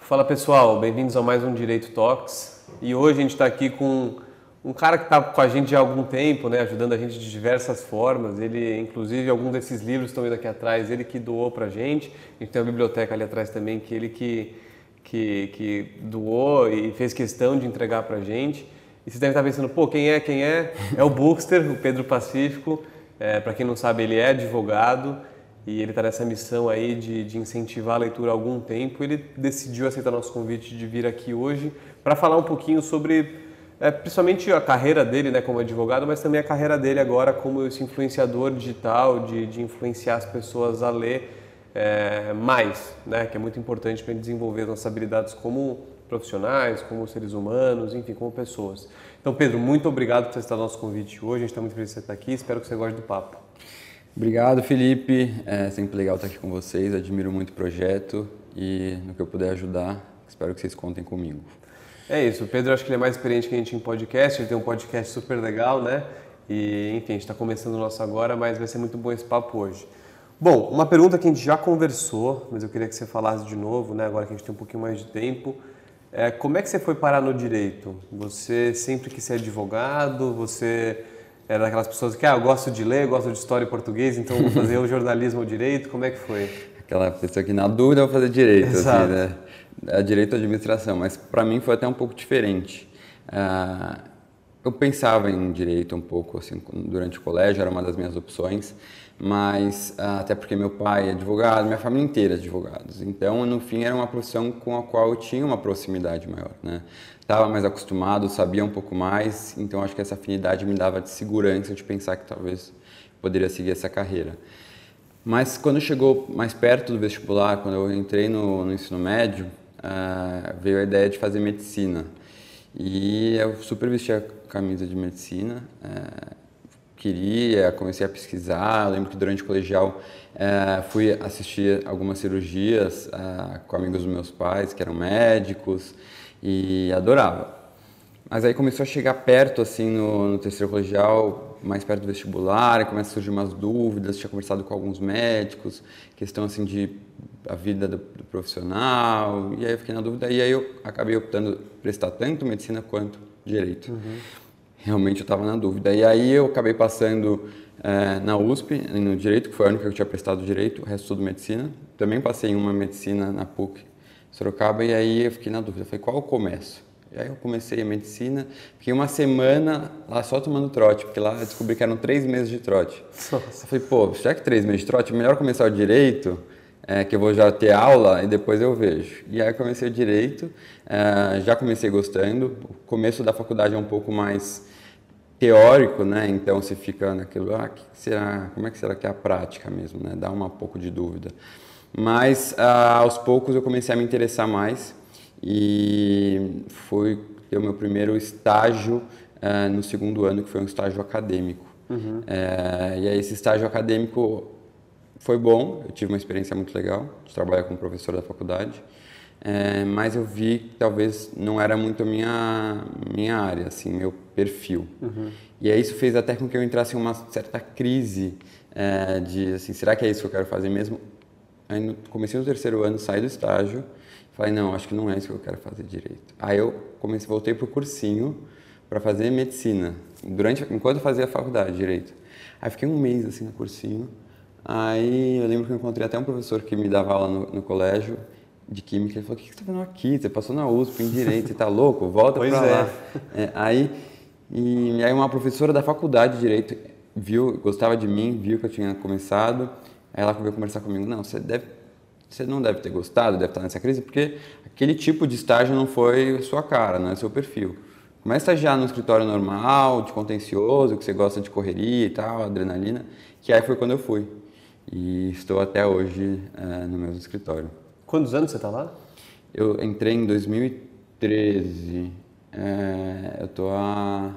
Fala pessoal, bem-vindos a mais um Direito Talks. E hoje a gente está aqui com um cara que está com a gente há algum tempo, né, ajudando a gente de diversas formas. Ele, inclusive, alguns desses livros estão indo aqui atrás, ele que doou para a gente. A gente tem uma biblioteca ali atrás também que ele que, que, que doou e fez questão de entregar para a gente. E você deve estar pensando, pô, quem é, quem é? É o Bookster, o Pedro Pacífico. É, para quem não sabe, ele é advogado e ele está nessa missão aí de, de, incentivar a leitura há algum tempo. Ele decidiu aceitar nosso convite de vir aqui hoje para falar um pouquinho sobre, é, principalmente a carreira dele né, como advogado, mas também a carreira dele agora como esse influenciador digital, de, de influenciar as pessoas a ler é, mais, né, que é muito importante para desenvolver nossas habilidades como profissionais, como seres humanos, enfim, como pessoas. Então, Pedro, muito obrigado por aceitar nosso convite hoje. A gente está muito feliz de você estar aqui. Espero que você goste do papo. Obrigado, Felipe. É sempre legal estar aqui com vocês. Admiro muito o projeto e no que eu puder ajudar, espero que vocês contem comigo. É isso. O Pedro acho que ele é mais experiente que a gente em podcast. Ele tem um podcast super legal, né? E, enfim, a gente está começando o nosso agora, mas vai ser muito bom esse papo hoje. Bom, uma pergunta que a gente já conversou, mas eu queria que você falasse de novo, né? Agora que a gente tem um pouquinho mais de tempo. É, como é que você foi parar no direito? Você sempre quis ser advogado? Você era daquelas pessoas que, ah, eu gosto de ler, gosto de história e português, então vou fazer o jornalismo ou direito, como é que foi? Aquela pessoa que na dúvida vou fazer direito, assim, Exato. assim, né? É direito ou administração, mas para mim foi até um pouco diferente. Uh, eu pensava em direito um pouco, assim, durante o colégio, era uma das minhas opções, mas uh, até porque meu pai é advogado, minha família inteira é advogados, então no fim era uma profissão com a qual eu tinha uma proximidade maior, né? estava mais acostumado, sabia um pouco mais, então acho que essa afinidade me dava de segurança de pensar que talvez poderia seguir essa carreira. Mas quando chegou mais perto do vestibular, quando eu entrei no, no ensino médio, uh, veio a ideia de fazer medicina. E eu super vesti a camisa de medicina, uh, queria, comecei a pesquisar. Eu lembro que durante o colegial uh, fui assistir algumas cirurgias com amigos dos meus pais, que eram médicos e adorava. Mas aí começou a chegar perto, assim, no, no terceiro colegial, mais perto do vestibular, começa a surgir umas dúvidas, tinha conversado com alguns médicos, questão, assim, de a vida do, do, profissional, e aí eu fiquei na dúvida, e aí eu acabei optando prestar tanto medicina quanto direito. Uhum. Realmente eu estava na dúvida. E aí eu acabei passando é, na USP, no direito, que foi a única que eu tinha prestado direito, o resto tudo medicina. Também passei em uma medicina na PUC, Sorocaba, e aí eu fiquei na dúvida, falei, qual eu começo? Aí eu comecei a medicina, fiquei uma semana lá só tomando trote, porque lá eu descobri que eram três meses de trote. Nossa. Eu falei, pô, já que três meses de trote, melhor começar o direito, é, que eu vou já ter aula e depois eu vejo. E aí eu comecei o direito, é, já comecei gostando, o começo da faculdade é um pouco mais teórico, né? Então você fica naquilo, ah, que será, como é que será que é a prática mesmo, né? Dá um pouco de dúvida. Mas ah, aos poucos eu comecei a me interessar mais e foi ter o meu primeiro estágio ah, no segundo ano, que foi um estágio acadêmico. Uhum. É, e aí esse estágio acadêmico foi bom, eu tive uma experiência muito legal de trabalhar como professor da faculdade, é, mas eu vi que talvez não era muito a minha, minha área, assim, meu perfil. Uhum. E aí isso fez até com que eu entrasse em uma certa crise é, de, assim, será que é isso que eu quero fazer mesmo? Aí no, comecei no terceiro ano, saí do estágio, falei, não, acho que não é isso que eu quero fazer direito. Aí eu comecei, voltei pro cursinho para fazer medicina, durante, enquanto eu fazia a faculdade de direito. Aí fiquei um mês assim no cursinho, aí eu lembro que eu encontrei até um professor que me dava aula no, no colégio, de química, ele falou, o que você está fazendo aqui? Você passou na USP em Direito, você está louco? Volta para lá. É. É, aí, e, aí uma professora da faculdade de Direito viu, gostava de mim, viu que eu tinha começado, Aí ela veio conversar comigo, não, você deve, você não deve ter gostado, deve estar nessa crise, porque aquele tipo de estágio não foi sua cara, não é seu perfil. Começa a estagiar no escritório normal, de contencioso, que você gosta de correria e tal, adrenalina, que aí foi quando eu fui. E estou até hoje é, no mesmo escritório. Quantos anos você está lá? Eu entrei em 2013. É, eu estou há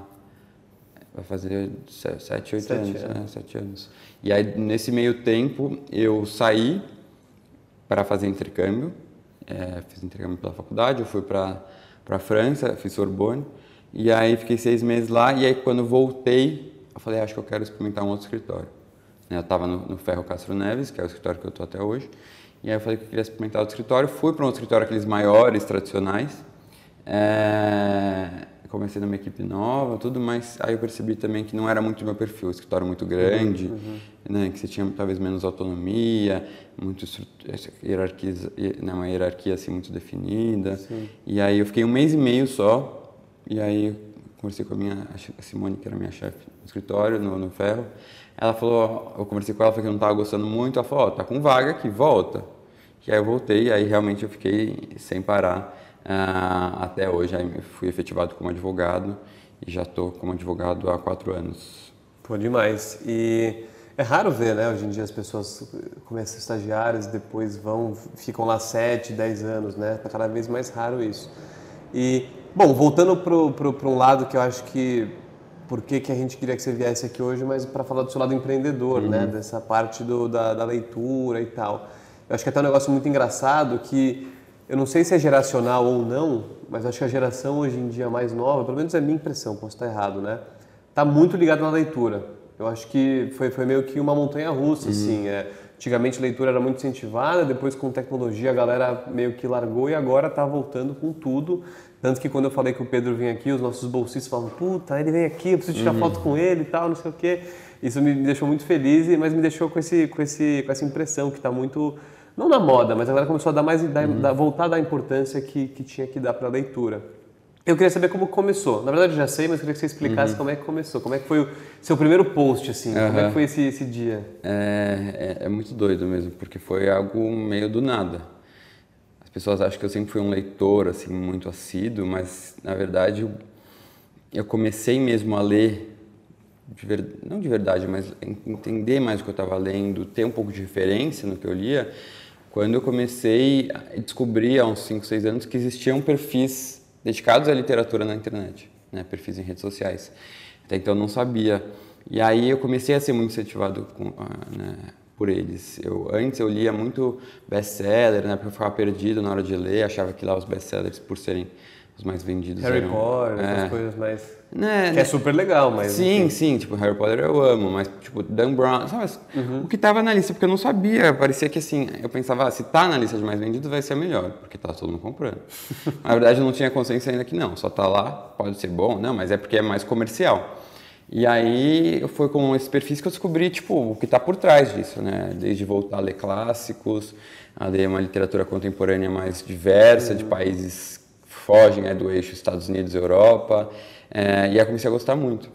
vai fazer sete, oito anos, anos. Né? sete anos. E aí, nesse meio tempo, eu saí para fazer intercâmbio, é, fiz intercâmbio pela faculdade, eu fui para a França, fiz Sorbonne, e aí fiquei seis meses lá, e aí quando voltei, eu falei, acho que eu quero experimentar um outro escritório. Né, eu estava no, no, Ferro Castro Neves, que é o escritório que eu estou até hoje, e aí eu falei que eu queria experimentar outro escritório, fui para um escritório, aqueles maiores, tradicionais, é, comecei numa equipe nova, tudo, mas aí eu percebi também que não era muito meu perfil, um escritório muito grande, uhum. né, que você tinha talvez menos autonomia, muito hierarquia, né, uma hierarquia assim muito definida. Sim. E aí eu fiquei um mês e meio só, e aí conversei com a minha a Simone, que era minha chefe no escritório, no, no Ferro. Ela falou, eu conversei com ela, falei que eu não estava gostando muito, ela falou, ó, oh, tá com vaga aqui, volta. E aí eu voltei, e aí realmente eu fiquei sem parar Uh, até hoje fui efetivado como advogado e já estou como advogado há quatro anos. Pô, demais. E é raro ver, né? Hoje em dia as pessoas começam estagiárias e depois vão, ficam lá sete, dez anos, né? Tá cada vez mais raro isso. E, bom, voltando para um lado que eu acho que por que, que a gente queria que você viesse aqui hoje, mas para falar do seu lado empreendedor, né? uhum. né? Dessa parte do, da, da leitura e tal. Eu acho que é até um negócio muito engraçado que eu não sei se é geracional ou não, mas acho que a geração hoje em dia mais nova, pelo menos é a minha impressão, posso estar errado, né? Tá muito ligado na leitura. Eu acho que foi, foi meio que uma montanha russa, uhum. assim. É, antigamente a leitura era muito incentivada, depois com tecnologia a galera meio que largou e agora tá voltando com tudo. Tanto que quando eu falei que o Pedro vinha aqui, os nossos bolsistas falam, puta, ele vem aqui, eu preciso tirar uhum. foto com ele e tal, não sei o quê. Isso me deixou muito feliz, mas me deixou com, esse, com, esse, com essa impressão que está muito não na moda, mas agora começou a dar mais, dar, uhum. voltar a dar a importância que, que tinha que dar para a leitura. Eu queria saber como começou. Na verdade, eu já sei, mas eu queria que você explicasse uhum. como é que começou. Como é que foi o seu primeiro post, assim? Uhum. Como é que foi esse, esse dia? É, é, é, muito doido mesmo, porque foi algo meio do nada. As pessoas acham que eu sempre fui um leitor, assim, muito assíduo, mas, na verdade, eu, eu comecei mesmo a ler de ver, não de verdade, mas entender mais o que eu estava lendo, ter um pouco de referência no que eu lia, quando eu comecei a descobrir há uns 5, 6 anos que existiam perfis dedicados à literatura na internet, né, perfis em redes sociais. Até então eu não sabia. E aí eu comecei a ser muito incentivado com, ah, né, por eles. Eu, antes eu lia muito best-seller, né, porque eu ficava perdido na hora de ler, achava que lá os best-sellers, por serem os mais vendidos Harry eram... Potter, é, essas coisas mais... Né, que é super legal, mas... Sim, sim, tipo, Harry Potter eu amo, mas, tipo, Dan Brown, sabe? Uhum. O que tava na lista, porque eu não sabia, parecia que, assim, eu pensava, ah, se tá na lista de mais vendidos, vai ser melhor, porque tá todo mundo comprando. na verdade, eu não tinha consciência ainda que não, só tá lá, pode ser bom, não, mas é porque é mais comercial. E aí foi com esses perfis que eu descobri, tipo, o que está por trás disso, né? Desde voltar a ler clássicos, a ler uma literatura contemporânea mais diversa, uhum. de países fogem né, do eixo Estados Unidos Europa, é, e aí comecei a gostar muito.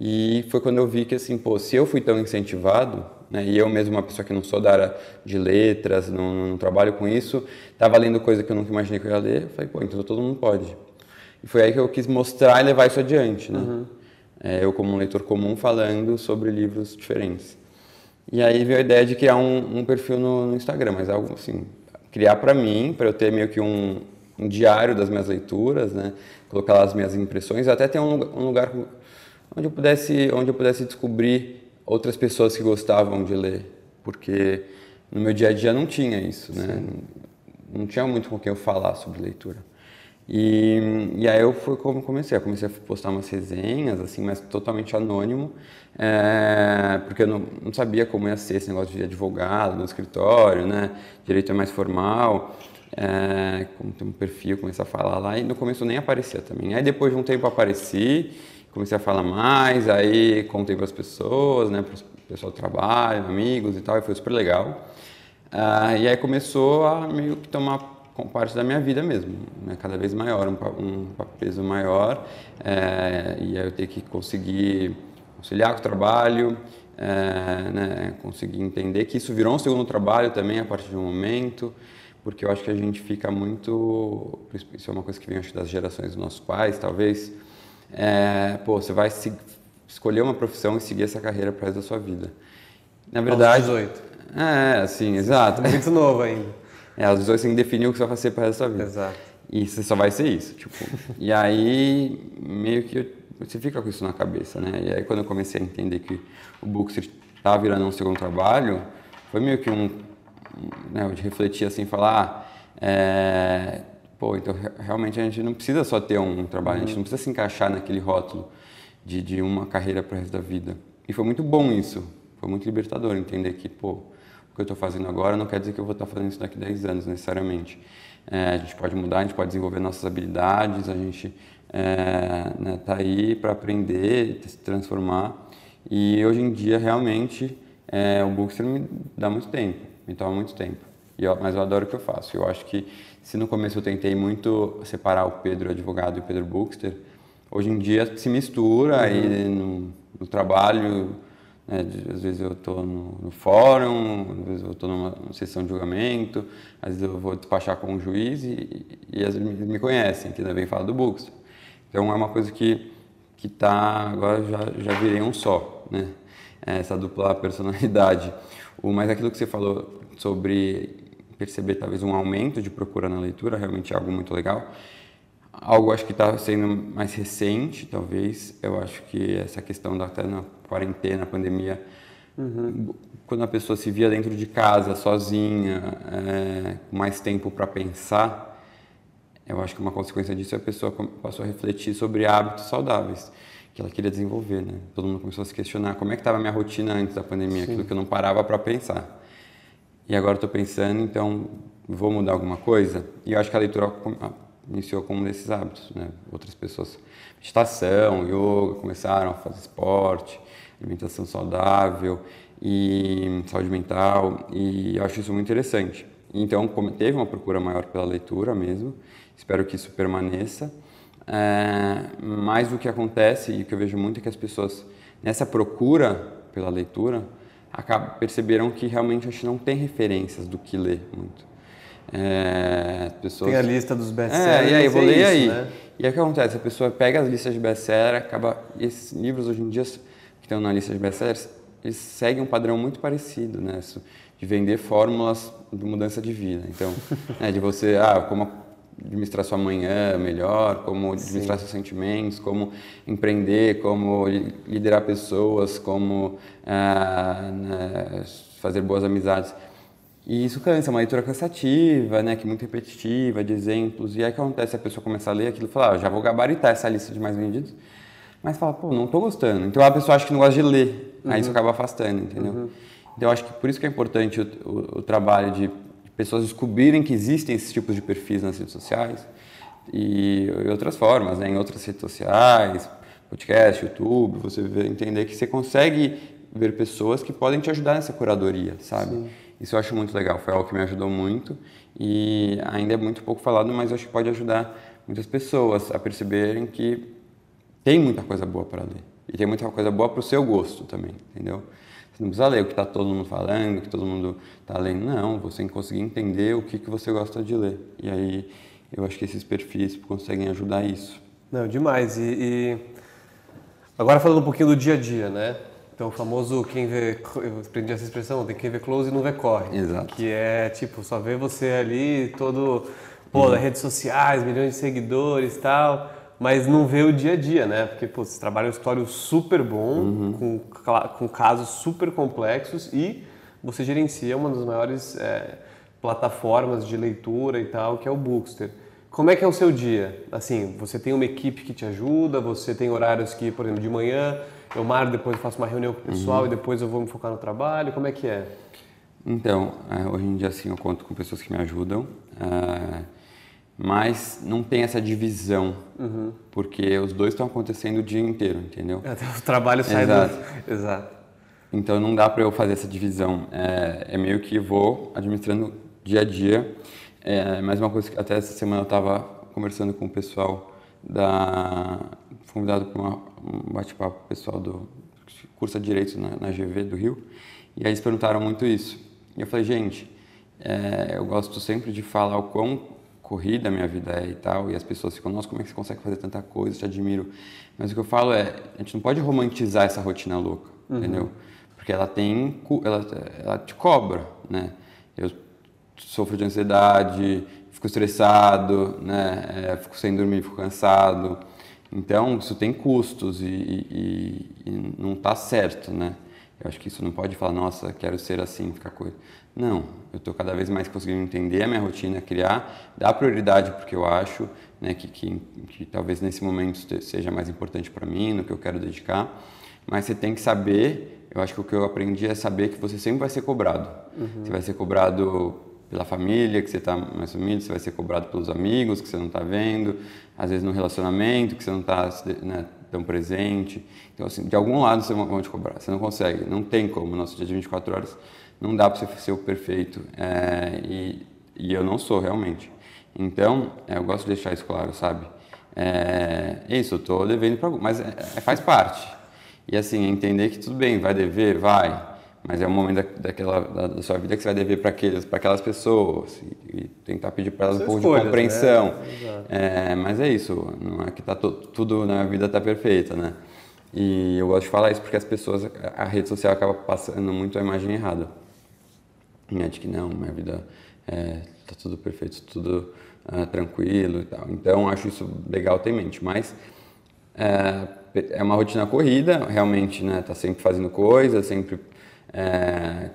E foi quando eu vi que, assim, pô, se eu fui tão incentivado, né, e eu mesmo, uma pessoa que não sou da área de letras, não, não trabalho com isso, estava lendo coisa que eu nunca imaginei que eu ia ler, eu falei, pô, então todo mundo pode. E foi aí que eu quis mostrar e levar isso adiante, né? Uhum. É, eu como um leitor comum falando sobre livros diferentes. E aí veio a ideia de criar um, um perfil no, no, Instagram, mas algo assim, criar para mim, para eu ter meio que um, um diário das minhas leituras, né? Colocar lá as minhas impressões, até ter um, um lugar onde eu pudesse, onde eu pudesse descobrir outras pessoas que gostavam de ler, porque no meu dia a dia não tinha isso, né? Não, não tinha muito com quem eu falar sobre leitura. E, e aí eu fui como comecei, eu comecei a postar umas resenhas, assim, mas totalmente anônimo, é, porque eu não, não, sabia como ia ser esse negócio de advogado no escritório, né? Direito é mais formal é, como tem um perfil, comecei a falar lá e no começo nem aparecia também. Aí depois de um tempo apareci, comecei a falar mais, aí contei para as pessoas, né, para o pessoal do trabalho, amigos e tal, e foi super legal. Ah, e aí começou a meio que tomar parte da minha vida mesmo, né, cada vez maior, um, um peso maior, é, e aí eu tenho que conseguir conciliar com o trabalho, é, né, conseguir entender que isso virou um segundo trabalho também a partir de um momento, porque eu acho que a gente fica muito. Isso é uma coisa que vem acho, das gerações dos nossos pais, talvez. É, pô, você vai se, escolher uma profissão e seguir essa carreira para resto da sua vida. Na verdade. Aos 18. É, assim, exato. Muito novo ainda. É, aos 18 você tem que definir o que você vai fazer para o resto da sua vida. Exato. E você só vai ser isso. Tipo, e aí, meio que eu você fica com isso na cabeça, né? E aí quando eu comecei a entender que o Bookster estava virando um segundo trabalho, foi meio que um, né, de refletir assim, falar, ah, é, pô, então realmente a gente não precisa só ter um trabalho, uhum. a gente não precisa se encaixar naquele rótulo de, de uma carreira para o resto da vida. E foi muito bom isso, foi muito libertador entender que, pô, o que eu estou fazendo agora não quer dizer que eu vou estar tá fazendo isso daqui a 10 anos necessariamente. É, a gente pode mudar, a gente pode desenvolver nossas habilidades, a gente é, né, tá aí para aprender, se transformar. E hoje em dia, realmente, é, o Bookster me dá muito tempo, me toma muito tempo. Eu, mas eu adoro o que eu faço. Eu acho que se no começo eu tentei muito separar o Pedro advogado e o Pedro Bookster, hoje em dia se mistura uhum. aí no, no trabalho né, às vezes eu estou no, no, fórum, às vezes eu estou numa, numa, sessão de julgamento, às vezes eu vou despachar com um juiz e, e, e às vezes me, conhecem, que ainda vem falar do Bookster. Então é uma coisa que que tá agora já já virei um só, né? Essa dupla personalidade. O mas aquilo que você falou sobre perceber talvez um aumento de procura na leitura, realmente é algo muito legal. Algo acho que está sendo mais recente, talvez. Eu acho que essa questão da até na quarentena, pandemia, uhum. quando a pessoa se via dentro de casa, sozinha, é, com mais tempo para pensar, eu acho que uma consequência disso é a pessoa passou a refletir sobre hábitos saudáveis que ela queria desenvolver, né? Todo mundo começou a se questionar como é que estava a minha rotina antes da pandemia, Sim. aquilo que eu não parava para pensar. E agora estou pensando, então vou mudar alguma coisa. E eu acho que a leitura iniciou como um desses hábitos, né? Outras pessoas, meditação, yoga, começaram a fazer esporte, alimentação saudável e saúde mental. E eu acho isso muito interessante. Então, teve uma procura maior pela leitura mesmo. Espero que isso permaneça. É, mas o que acontece e o que eu vejo muito é que as pessoas, nessa procura pela leitura, acabam, perceberam que realmente a gente não tem referências do que ler muito. É, pessoas... Tem a lista dos best-sellers. É, e aí, eu vou ler aí. Né? E aí o que acontece? A pessoa pega as listas de best-seller, acaba. Esses livros hoje em dia que estão na lista de best-sellers, eles seguem um padrão muito parecido, né? De vender fórmulas de mudança de vida. Então, né, de você, ah, como administrar sua manhã melhor, como administrar Sim. seus sentimentos, como empreender, como liderar pessoas, como ah, né, fazer boas amizades. E isso cansa, é uma leitura cansativa, né, que é muito repetitiva, de exemplos. E aí o que acontece? A pessoa começa a ler aquilo e fala, ah, já vou gabaritar essa lista de mais vendidos. Mas fala, pô, não estou gostando. Então a pessoa acha que não gosta de ler. Uhum. Aí isso uhum. acaba afastando, entendeu? Uhum. Então eu acho que por isso que é importante o, o, o trabalho de pessoas descobrirem que existem esses tipos de perfis nas redes sociais e, e outras formas, né? em outras redes sociais, podcast, YouTube, você entender que você consegue ver pessoas que podem te ajudar nessa curadoria, sabe? Sim. Isso eu acho muito legal, foi algo que me ajudou muito e ainda é muito pouco falado, mas eu acho que pode ajudar muitas pessoas a perceberem que tem muita coisa boa para ler e tem muita coisa boa para o seu gosto também, entendeu? Você não precisa ler o que está todo mundo falando, o que todo mundo está lendo, não. Você tem que conseguir entender o que, que você gosta de ler. E aí eu acho que esses perfis conseguem ajudar isso. Não, demais. E, e... agora falando um pouquinho do dia a dia, né? Então, o famoso quem vê, eu aprendi essa expressão, tem quem vê close e não vê corre. Exato. Que é tipo, só vê você ali todo, pô, uhum. nas redes sociais, milhões de seguidores e tal mas não vê o dia a dia, né? Porque pô, você trabalha um história super bom, uhum. com, com casos super complexos e você gerencia uma das maiores é, plataformas de leitura e tal, que é o Bookster. Como é que é o seu dia? Assim, você tem uma equipe que te ajuda, você tem horários que, por exemplo, de manhã eu marco, depois eu faço uma reunião com o pessoal uhum. e depois eu vou me focar no trabalho, como é que é? Então, é, hoje em dia, assim, eu conto com pessoas que me ajudam. Uh, mas não tem essa divisão, uhum. porque os dois estão acontecendo o dia inteiro, entendeu? Até o trabalho sai Exato. do... Exato. Então não dá para eu fazer essa divisão. É, é, meio que vou administrando dia a dia. É, mais uma coisa que até essa semana eu estava conversando com o pessoal da convidado para um bate-papo pessoal do curso de direito na, na, GV do Rio e aí eles perguntaram muito isso. E eu falei, gente, é, eu gosto sempre de falar o quão corrida a minha vida é e tal, e as pessoas ficam, nossa, como é que você consegue fazer tanta coisa, te admiro. Mas o que eu falo é, a gente não pode romantizar essa rotina louca, uhum. entendeu? Porque ela tem, ela, ela te cobra, né? Eu sofro de ansiedade, fico estressado, né? É, fico sem dormir, fico cansado. Então, isso tem custos e, e, e não está certo, né? Eu acho que isso não pode falar, nossa, quero ser assim, ficar coisa. Não, eu estou cada vez mais conseguindo entender a minha rotina, criar, dar prioridade porque eu acho né, que, que, que talvez nesse momento seja mais importante para mim, no que eu quero dedicar. Mas você tem que saber, eu acho que o que eu aprendi é saber que você sempre vai ser cobrado. Uhum. Você vai ser cobrado pela família que você está mais sumido, você vai ser cobrado pelos amigos que você não está vendo, às vezes no relacionamento que você não está né, tão presente. Então, assim, de algum lado você vai te cobrar. Você não consegue, não tem como. Nosso dia de 24 horas não dá para você ser o perfeito. É, e, e, eu não sou realmente. Então, é, eu gosto de deixar isso claro, sabe? É, isso, eu estou devendo para mas é, é, faz parte. E assim, entender que tudo bem, vai dever, vai. Mas é um momento da, daquela, da, da sua vida que você vai dever para aquelas pessoas e, e tentar pedir para elas um pouco de né? compreensão. Né? É, mas é isso, não é que tá to, tudo na vida está perfeita, né? E eu gosto de falar isso porque as pessoas, a rede social acaba passando muito a imagem errada. Né? De que não, minha vida está é, tudo perfeito, tudo uh, tranquilo e tal. Então acho isso legal ter em mente. Mas é, é uma rotina corrida, realmente, né? Tá sempre fazendo coisas, sempre é,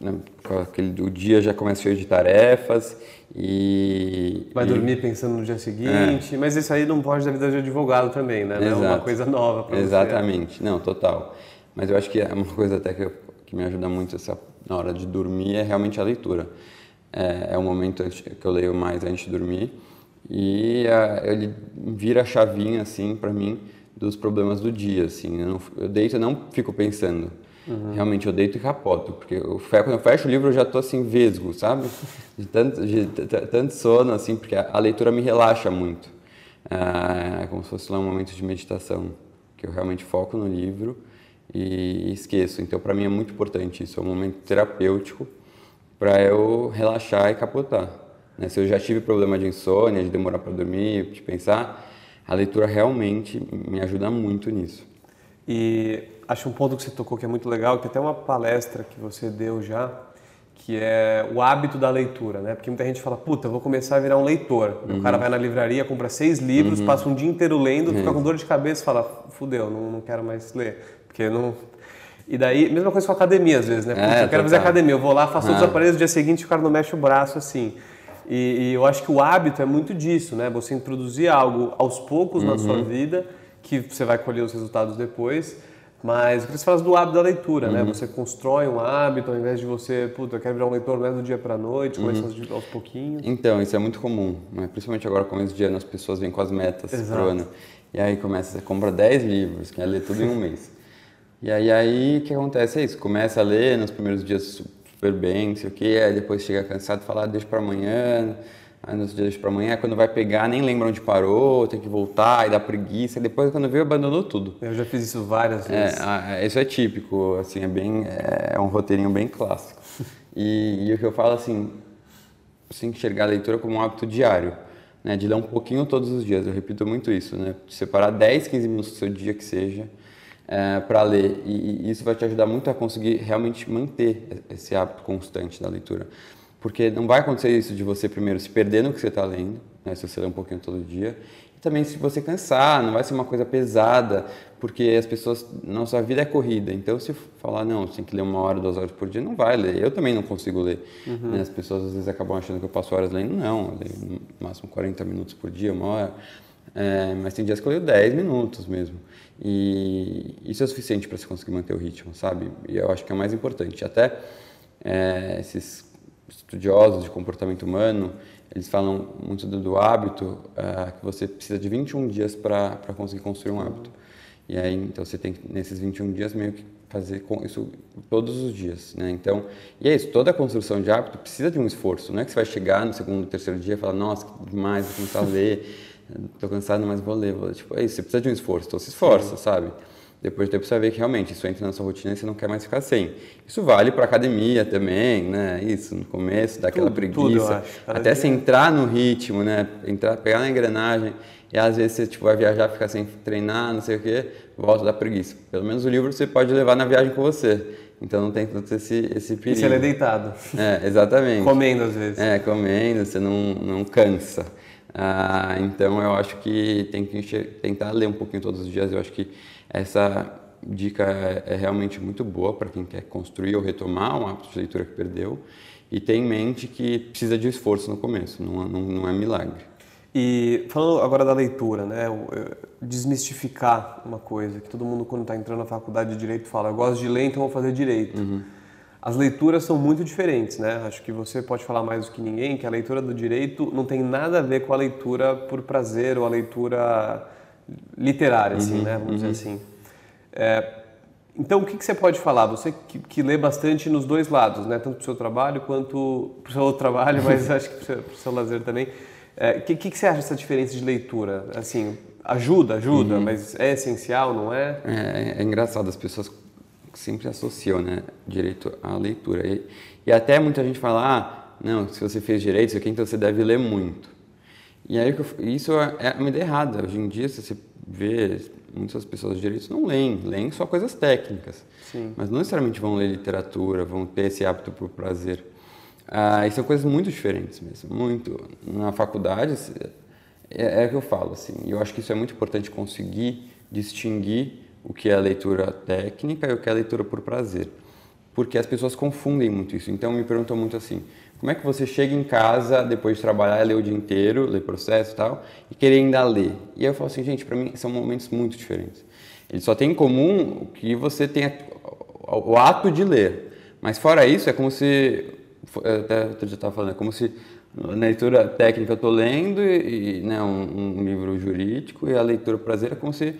né, aquele, o dia já começa cheio de tarefas e... Vai e, dormir pensando no dia seguinte, é. mas isso aí não pode da vida de advogado também, né? Não é uma coisa nova para você. Exatamente, não, total. Mas eu acho que é uma coisa até que, eu, que me ajuda muito essa, na hora de dormir é realmente a leitura. É, é o momento que eu leio mais antes de dormir e a, ele vira a chavinha, assim, para mim, dos problemas do dia, assim. Eu, não, eu deito e não fico pensando Uhum. Realmente eu deito e capoto, porque eu, quando eu fecho o livro eu já estou assim vesgo, sabe? De tanto, de, tanto sono, assim, porque a, a leitura me relaxa muito. Ah, é como se fosse lá um momento de meditação, que eu realmente foco no livro e esqueço. Então para mim é muito importante isso, é um momento terapêutico para eu relaxar e capotar. Né? Se eu já tive problema de insônia, de demorar para dormir, de pensar, a leitura realmente me ajuda muito nisso. E acho um ponto que você tocou que é muito legal, que até uma palestra que você deu já, que é o hábito da leitura, né? Porque muita gente fala, puta, vou começar a virar um leitor. Uhum. O cara vai na livraria, compra seis livros, uhum. passa um dia inteiro lendo, fica com dor de cabeça e fala, fudeu, não, não quero mais ler. Porque não... E daí, mesma coisa com academia às vezes, né? É, eu quero fazer academia, eu vou lá, faço ah. os aparelhos, no dia seguinte o cara não mexe o braço assim. E, e, eu acho que o hábito é muito disso, né? Você introduzir algo aos poucos uhum. na sua uhum. vida, que você vai colher os resultados depois, mas o que você fala do hábito da leitura, né? uhum. né? Você constrói um hábito ao invés de você, puta, eu quero virar um leitor não é do dia para noite, começa uhum. aos, aos, pouquinhos. Então, isso é muito comum, né? principalmente agora começo de ano, as pessoas vêm com as metas Exato. pro ano. E aí começa, você compra 10 livros, quer ler tudo em um mês. E aí, aí o que acontece é isso, começa a ler nos primeiros dias super bem, não sei o quê, aí depois chega cansado e fala, ah, deixa para amanhã, aí nos dias para amanhã, quando vai pegar, nem lembra onde parou, tem que voltar, e dá preguiça, e depois quando veio, abandonou tudo. Eu já fiz isso várias é, vezes. É, isso é típico, assim, é bem, é um roteirinho bem clássico. E, e o que eu falo, assim, você tem que enxergar a leitura como um hábito diário, né, de ler um pouquinho todos os dias, eu repito muito isso, né, de separar 10, 15 minutos do seu dia que seja, é, para ler, e, e isso vai te ajudar muito a conseguir realmente manter esse hábito constante da leitura. Porque não vai acontecer isso de você primeiro se perder no que você está lendo, né, se você lê um pouquinho todo dia, e também se você cansar, não vai ser uma coisa pesada, porque as pessoas, nossa vida é corrida, então se falar, não, você tem que ler uma hora, duas horas por dia, não vai ler, eu também não consigo ler. Uhum. Né? As pessoas às vezes acabam achando que eu passo horas lendo, não, eu leio no máximo 40 minutos por dia, uma hora, é, mas tem dias que eu leio 10 minutos mesmo. E isso é suficiente para você conseguir manter o ritmo, sabe? E eu acho que é o mais importante. Até é, esses estudiosos de comportamento humano, eles falam muito do, do hábito, uh, que você precisa de 21 dias para conseguir construir um hábito. E aí, então, você tem que, nesses 21 dias, meio que fazer isso todos os dias, né? Então, e é isso, toda a construção de hábito precisa de um esforço, não é que você vai chegar no segundo, terceiro dia e falar, nossa, que demais, vou começar a ler, estou cansado, mas vou ler. Vou, tipo, é isso, você precisa de um esforço, então se esforça, Sim. sabe? Depois do tempo você vai ver que realmente isso entra na sua rotina e você não quer mais ficar sem. Isso vale para academia também, né? Isso, no começo, dá aquela tudo, preguiça. Tudo, até você entrar no ritmo, né? Entrar, pegar na engrenagem. E às vezes você tipo, vai viajar, ficar sem treinar, não sei o quê, volta da preguiça. Pelo menos o livro você pode levar na viagem com você. Então não tem tanto esse, esse perigo. E você é deitado. É, exatamente. comendo às vezes. É, comendo, você não, não cansa. Ah, então eu acho que tem que tentar ler um pouquinho todos os dias. Eu acho que essa dica é, é realmente muito boa para quem quer construir ou retomar um hábito de leitura que perdeu e ter em mente que precisa de esforço no começo, não, não, não é milagre. E falando agora da leitura, né? Desmistificar uma coisa que todo mundo quando está entrando na faculdade de direito fala, eu gosto de ler, então vou fazer direito. Uhum. As leituras são muito diferentes, né? Acho que você pode falar mais do que ninguém que a leitura do direito não tem nada a ver com a leitura por prazer ou a leitura literária, assim, uhum, né? Vamos uhum. dizer assim. É, então, o que, que, você pode falar? Você que, que, lê bastante nos dois lados, né? Tanto para o seu trabalho quanto para o seu outro trabalho, mas acho que para o seu lazer também. O é, que, que, que, você acha dessa diferença de leitura? Assim, ajuda, ajuda, uhum. mas é essencial, não é? é? É, engraçado, as pessoas sempre associam né, direito à leitura. E, e até muita gente fala, ah, não, se você fez direito, isso aqui, então você deve ler muito. E aí isso é uma ideia errada. Hoje em dia, se você vê, muitas pessoas de direito não leem, leem só coisas técnicas. Sim. Mas não necessariamente vão ler literatura, vão ter esse hábito por prazer. Ah, e são coisas muito diferentes mesmo, muito. Na faculdade, é, é o que eu falo, assim, e eu acho que isso é muito importante conseguir distinguir o que é a leitura técnica e o que é a leitura por prazer. Porque as pessoas confundem muito isso. Então me perguntam muito assim: como é que você chega em casa depois de trabalhar, ler o dia inteiro, ler processo e tal, e querer ainda ler? E eu falo assim, gente, para mim são momentos muito diferentes. Eles só têm em comum que você tem o ato de ler. Mas fora isso, é como se até outro dia estava falando, é como se na leitura técnica eu estou lendo e né, um, um, livro jurídico e a leitura prazer é como se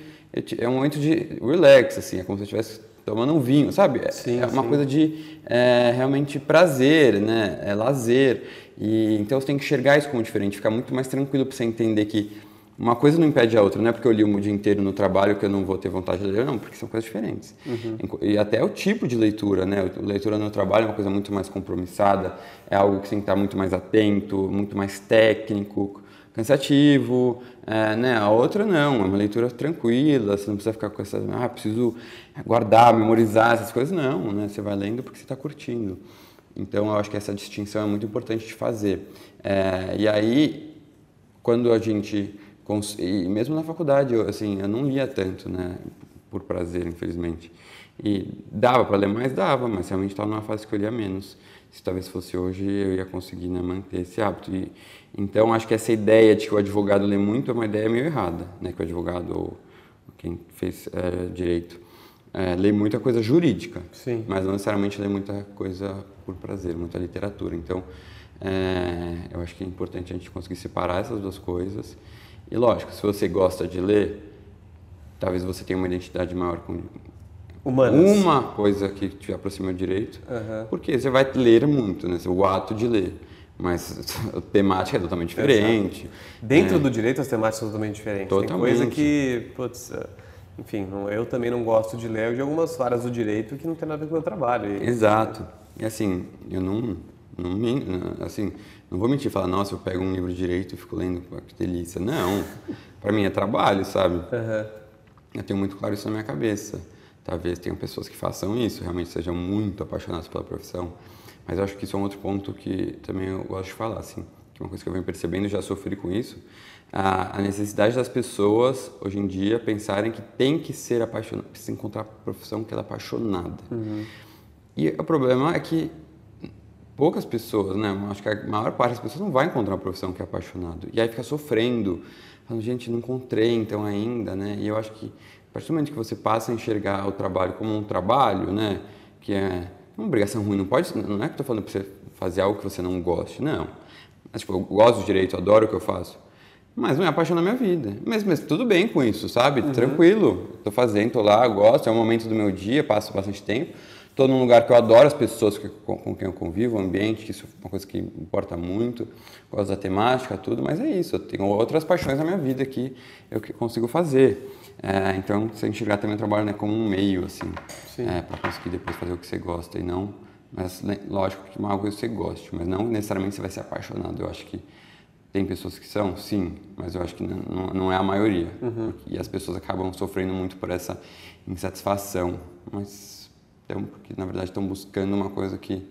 é um momento de relax, assim, é como se eu estivesse tomando um vinho, sabe? É, sim, é uma sim. coisa de é, realmente prazer, né? É lazer. E então você tem que enxergar isso como diferente, ficar muito mais tranquilo para você entender que uma coisa não impede a outra, não é porque eu li o dia inteiro no trabalho que eu não vou ter vontade de ler, não, porque são coisas diferentes. Uhum. E até o tipo de leitura, né? A leitura no trabalho é uma coisa muito mais compromissada, é algo que você tem que estar muito mais atento, muito mais técnico, cansativo, é, né? A outra não, é uma leitura tranquila, você não precisa ficar com essas, ah, preciso guardar, memorizar essas coisas, não, né? Você vai lendo porque você está curtindo. Então, eu acho que essa distinção é muito importante de fazer. É, e aí, quando a gente e mesmo na faculdade, eu, assim, eu não lia tanto, né? Por prazer, infelizmente. E dava para ler mais? Dava, mas realmente estava numa fase que eu lia menos. Se talvez fosse hoje, eu ia conseguir né, manter esse hábito. E, então, acho que essa ideia de que o advogado lê muito é uma ideia meio errada, né? Que o advogado, ou quem fez é, direito, é, lê muita coisa jurídica, Sim. mas não necessariamente lê muita coisa por prazer, muita literatura. Então, é, eu acho que é importante a gente conseguir separar essas duas coisas e lógico, se você gosta de ler, talvez você tenha uma identidade maior com Humanas. uma coisa que te aproxima do direito, uhum. porque você vai ler muito, né? O ato de ler. Mas a temática é totalmente diferente. Exato. Dentro é. do direito, as temáticas são totalmente diferentes. Totalmente. Tem coisa que, putz, é, enfim, eu também não gosto de ler de algumas áreas do direito que não tem nada a ver com o meu trabalho. Exato. E assim, eu não, não, assim, não vou mentir, falar, nossa, eu pego um livro de direito e fico lendo, que delícia. Não, para mim é trabalho, sabe? Uhum. Eu tenho muito claro isso na minha cabeça. Talvez tenham pessoas que façam isso, realmente sejam muito apaixonados pela profissão. Mas eu acho que isso é um outro ponto que também eu gosto de falar, assim, que é uma coisa que eu venho percebendo, já sofri com isso, a, necessidade das pessoas, hoje em dia, pensarem que tem que ser apaixonado, precisa encontrar a profissão que ela é apaixonada. Uhum. E o problema é que poucas pessoas, né? Acho que a maior parte das pessoas não vai encontrar uma profissão que é apaixonado. E aí fica sofrendo, falando, gente, não encontrei então ainda, né? E eu acho que a partir do momento que você passa a enxergar o trabalho como um trabalho, né? Que é uma obrigação ruim, não pode, não é que estou falando para você fazer algo que você não goste, não. Mas, tipo, eu gosto do direito, adoro o que eu faço. Mas não é apaixonar minha vida. Mas, mas tudo bem com isso, sabe? Uhum. Tranquilo. Estou fazendo, estou lá, gosto, é um momento do meu dia, passo bastante tempo Estou num lugar que eu adoro as pessoas que, com, com, quem eu convivo, o ambiente, que isso é uma coisa que importa muito. Gosto da temática, tudo, mas é isso. Eu tenho outras paixões na minha vida que eu consigo fazer. É, então, você enxergar também o trabalho né, como um meio, assim, é, para conseguir depois fazer o que você gosta e não. Mas, né, lógico que uma coisa que você goste, mas não necessariamente você vai ser apaixonado. Eu acho que tem pessoas que são, sim, mas eu acho que não, não é a maioria. Uhum. E as pessoas acabam sofrendo muito por essa insatisfação. Mas então, porque na verdade estão buscando uma coisa que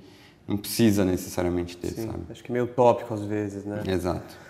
não precisa necessariamente ter, Sim, sabe? Acho que é meio tópico às vezes, né? Exato.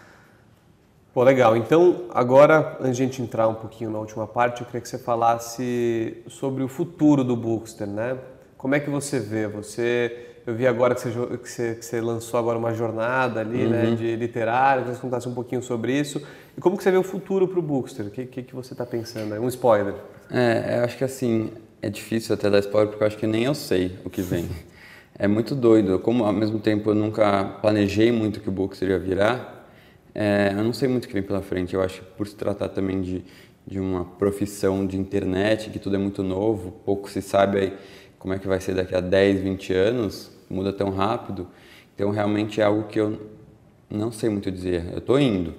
Pô, legal. Então, agora, antes de a gente entrar um pouquinho na última parte, eu queria que você falasse sobre o futuro do Bookster, né? Como é que você vê? Você, eu vi agora que você, que você, que você lançou agora uma jornada ali, né, uhum. né, de literário, que você contasse um pouquinho sobre isso. E como que você vê o futuro para o Bookster? O que, que, que você está pensando? Um spoiler. É, eu acho que assim, é difícil até dar spoiler porque eu acho que nem eu sei o que vem. é muito doido. Como ao mesmo tempo eu nunca planejei muito que o Bookster ia virar, é, eu não sei muito o que vem pela frente. Eu acho que por se tratar também de, de uma profissão de internet, que tudo é muito novo, pouco se sabe aí como é que vai ser daqui a 10, 20 anos, muda tão rápido. Então, realmente é algo que eu não sei muito dizer. Eu estou indo,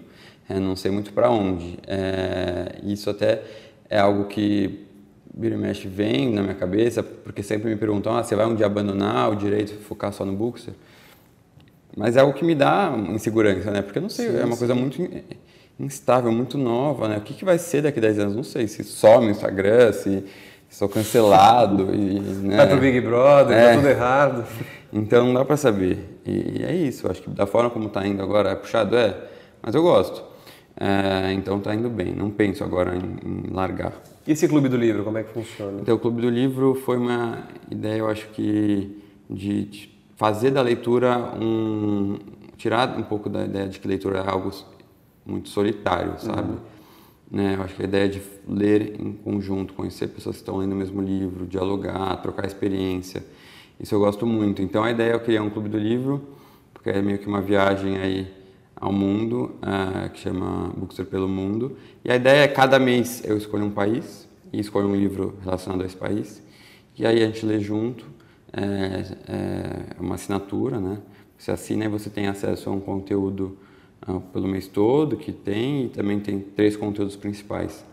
é, não sei muito para onde. É, isso até é algo que vira e mexe vem na minha cabeça, porque sempre me perguntam, ah, você vai um dia abandonar o direito de focar só no Bookster? Mas é algo que me dá insegurança, né? Porque eu não sei, sim, é uma sim. coisa muito instável, muito nova, né? O que, que vai ser daqui a 10 anos? Não sei, se some o Instagram, se sou cancelado e... Né? Vai pro Big Brother, é. tá tudo errado. Então não dá para saber. E, é isso, acho que da forma como tá indo agora, é puxado, é, mas eu gosto. É, então tá indo bem, não penso agora em, em largar. E esse Clube do Livro, como é que funciona? Então o Clube do Livro foi uma ideia, eu acho que, de, de fazer da leitura um tirar um pouco da ideia de que leitura é algo muito solitário, sabe? Uhum. Né? Eu acho que a ideia de ler em conjunto, conhecer pessoas que estão lendo o mesmo livro, dialogar, trocar experiência, isso eu gosto muito. Então a ideia é eu criar um clube do livro, porque é meio que uma viagem aí ao mundo, uh, que chama Bookster pelo Mundo. E a ideia é cada mês eu escolho um país e escolho um livro relacionado a esse país. E aí a gente lê junto é, é uma assinatura, né? Você assina e você tem acesso a um conteúdo uh, pelo mês todo que tem e também tem três conteúdos principais.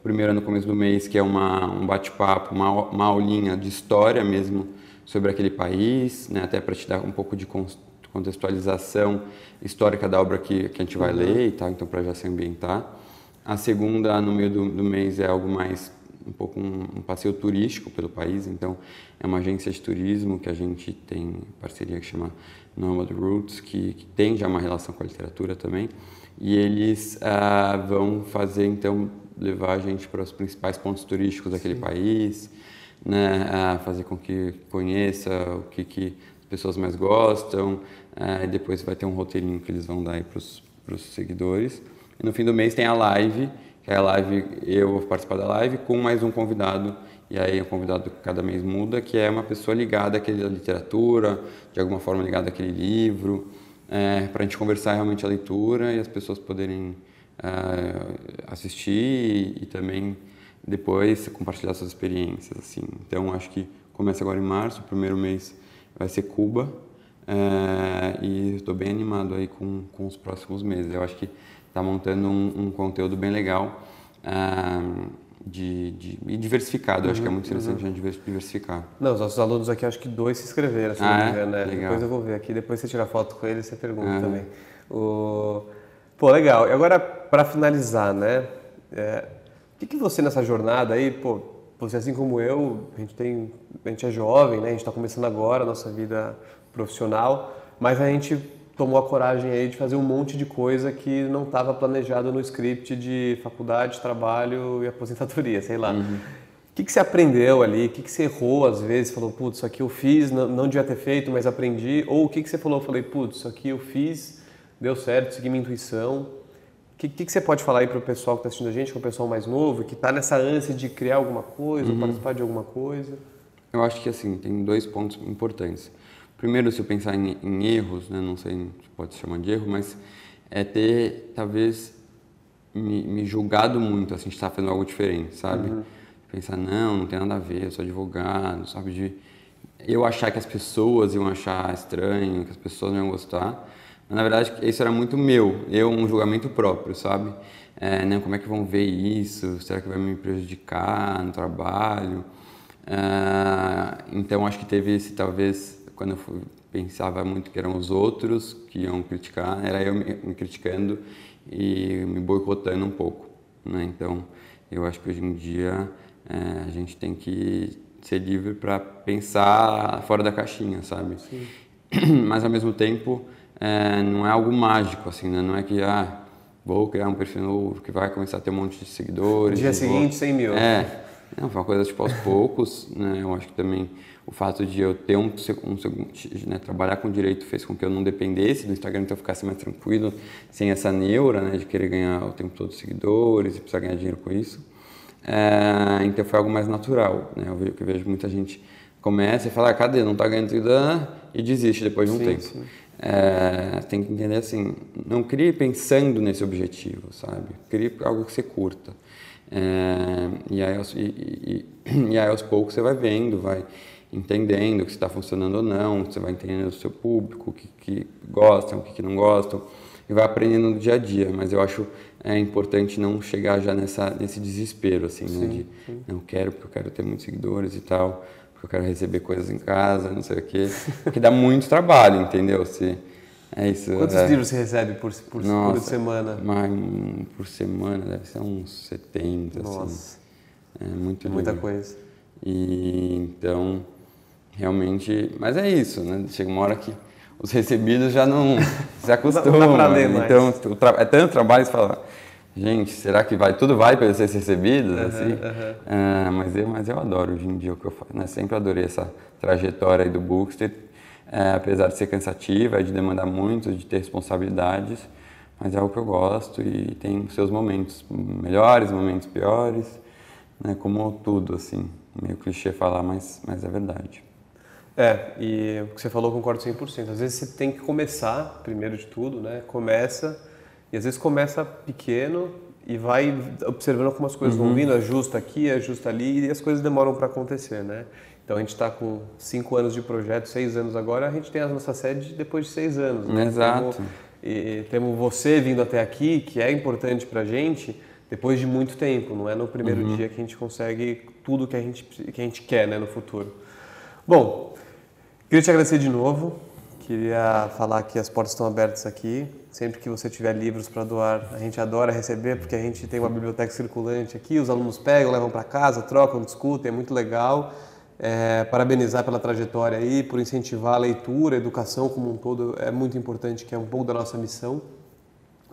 O primeiro é no começo do mês, que é uma, um bate-papo, uma, uma aulinha de história mesmo sobre aquele país, né? até para te dar um pouco de contextualização histórica da obra que, que a gente vai uhum. ler e tal, então para já se ambientar. A segunda, no meio do, do mês, é algo mais um pouco um, um, passeio turístico pelo país. Então, é uma agência de turismo que a gente tem parceria que chama Nomad Roots, que, que tem já uma relação com a literatura também. E eles ah, vão fazer, então, levar a gente para os principais pontos turísticos daquele Sim. país, né? Ah, fazer com que conheça o que, que as pessoas mais gostam. Ah, depois vai ter um roteirinho que eles vão dar para os seguidores. E no fim do mês tem a live, que é a live, eu vou participar da live com mais um convidado, e aí o convidado cada mês muda, que é uma pessoa ligada àquela literatura, de alguma forma ligada àquele livro, é, para a gente conversar realmente a leitura e as pessoas poderem é, assistir e, e, também depois compartilhar suas experiências. Assim. Então acho que começa agora em março, o primeiro mês vai ser Cuba, é, e estou bem animado aí com, com os próximos meses. Eu acho que está montando um, um, conteúdo bem legal uh, de, de, e diversificado. Uhum, acho que é muito uhum, interessante uhum. a gente diversificar. Não, os nossos alunos aqui, acho que dois se inscreveram, se ah, não me é? engano. Né? Depois eu vou ver aqui, depois você tira foto com eles, você pergunta também. O... Pô, legal. E agora, para finalizar, né? É, o que, que você nessa jornada aí, pô, você assim como eu, a gente tem, a gente é jovem, né? A gente está começando agora a nossa vida profissional, mas a gente tomou a coragem aí de fazer um monte de coisa que não estava planejado no script de faculdade, trabalho e aposentadoria, sei lá. Uhum. O que, que você aprendeu ali? O que, que você errou às vezes? Falou, putz, isso aqui eu fiz, não, não devia ter feito, mas aprendi. Ou o que, que você falou? Eu falei, putz, isso aqui eu fiz, deu certo, segui minha intuição. O que, que, que, você pode falar aí para o pessoal que está assistindo a gente, que é o pessoal mais novo, que está nessa ânsia de criar alguma coisa, uhum. participar de alguma coisa? Eu acho que assim, tem dois pontos importantes. Primeiro, se eu pensar em, em erros, né, não sei se pode se chamar de erro, mas é ter, talvez, me, me julgado muito, assim, de estar fazendo algo diferente, sabe? Uhum. Pensar, não, não tem nada a ver, eu sou advogado, sabe? De eu achar que as pessoas iam achar estranho, que as pessoas não iam gostar. Mas, na verdade, isso era muito meu, eu, um julgamento próprio, sabe? É, né, como é que vão ver isso? Será que vai me prejudicar no trabalho? É, então, acho que teve esse, talvez, quando eu fui, pensava muito que eram os outros que iam criticar, era eu me, me criticando e me boicotando um pouco. Né? Então, eu acho que hoje em dia é, a gente tem que ser livre para pensar fora da caixinha, sabe? Sim. Mas ao mesmo tempo é, não é algo mágico, assim, né? não é que ah, vou criar um perfil novo que vai começar a ter um monte de seguidores. Dia seguinte, vou... 100 mil. É, não, foi uma coisa tipo aos poucos, né? Eu acho que também o fato de eu ter um, um né, trabalhar com direito fez com que eu não dependesse do Instagram, então eu ficasse mais tranquilo, sem essa neura, né, de querer ganhar o tempo todo seguidores e precisar ganhar dinheiro com isso. É, então foi algo mais natural, né? Eu vejo, eu vejo muita gente começa e fala, ah, cadê? Não está ganhando tudo e desiste depois de um sim, tempo. Sim. É, tem que entender assim, não crie pensando nesse objetivo, sabe? Crie algo que você curta. É, e, aí, e, e, e, aí aos poucos você vai vendo, vai entendendo que está funcionando ou não, você vai entendendo o seu público, o que, que gostam, o que, que não gostam, e vai aprendendo no dia a dia. Mas eu acho é importante não chegar já nessa, nesse desespero, assim, né, sim, né? De sim. não quero porque eu quero ter muitos seguidores e tal, porque eu quero receber coisas em casa, não sei o quê, porque dá muito trabalho, entendeu? Se, é isso. Quantos é. livros você recebe por, por, Nossa, por semana? Mas, por semana deve ser uns 70, assim. Nossa. assim. É muito Muita livro. coisa. E então, realmente. Mas é isso, né? Chega uma hora que os recebidos já não se acostumam. não dá pra ler mais. Então, é tanto trabalho que você fala, gente, será que vai, tudo vai para ser recebidos? Uhum, assim? Uhum. Ah, mas, eu, mas eu adoro hoje em dia o que eu faço. Né? Sempre adorei essa trajetória aí do Bookster é, apesar de ser cansativa, de demandar muito, de ter responsabilidades, mas é algo que eu gosto e tem seus momentos melhores, momentos piores, né, como tudo, assim, meio clichê falar, mas, mas é verdade. É, e o que você falou concordo 100%. Às vezes você tem que começar, primeiro de tudo, né, começa, e às vezes começa pequeno e vai observando como as coisas uhum. vão vindo, ajusta aqui, ajusta ali, e as coisas demoram para acontecer, né? Então a gente está com cinco anos de projeto, seis anos agora, a gente tem a nossa sede depois de seis anos. Né? Exato. Temos, e, temos você vindo até aqui, que é importante para a gente, depois de muito tempo. Não é no primeiro uhum. dia que a gente consegue tudo que a gente, que a gente quer né, no futuro. Bom, queria te agradecer de novo. Queria falar que as portas estão abertas aqui. Sempre que você tiver livros para doar, a gente adora receber, porque a gente tem uma biblioteca circulante aqui. Os alunos pegam, levam para casa, trocam, discutem, é muito legal é, parabenizar pela trajetória aí, por incentivar a leitura, a educação como um todo, é muito importante, que é um pouco da nossa missão.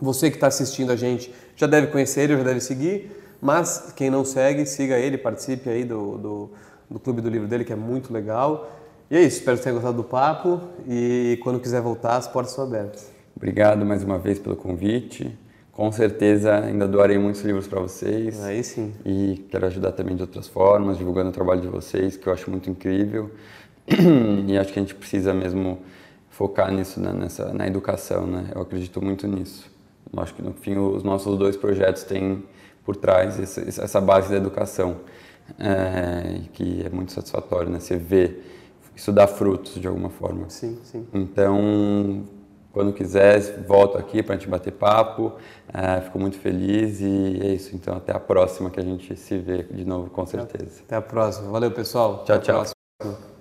Você que está assistindo a gente já deve conhecer ele, já deve seguir, mas quem não segue, siga ele, participe aí do, do, do Clube do Livro dele, que é muito legal. E é isso, espero que tenha gostado do papo e quando quiser voltar, as portas estão abertas. Obrigado mais uma vez pelo convite. Com certeza ainda doarei muitos livros para vocês. Aí sim. E quero ajudar também de outras formas, divulgando o trabalho de vocês, que eu acho muito incrível. e acho que a gente precisa mesmo focar nisso, né? Nessa, na educação, né? Eu acredito muito nisso. Eu acho que no fim os nossos dois projetos têm por trás essa, essa base da educação, é, que é muito satisfatório, né? Você vê isso dá frutos de alguma forma. Sim, sim. Então, quando quiser, volto aqui para a gente bater papo. É, fico muito feliz e é isso. Então, até a próxima que a gente se vê de novo, com certeza. Até a próxima. Valeu, pessoal. Tchau, até tchau.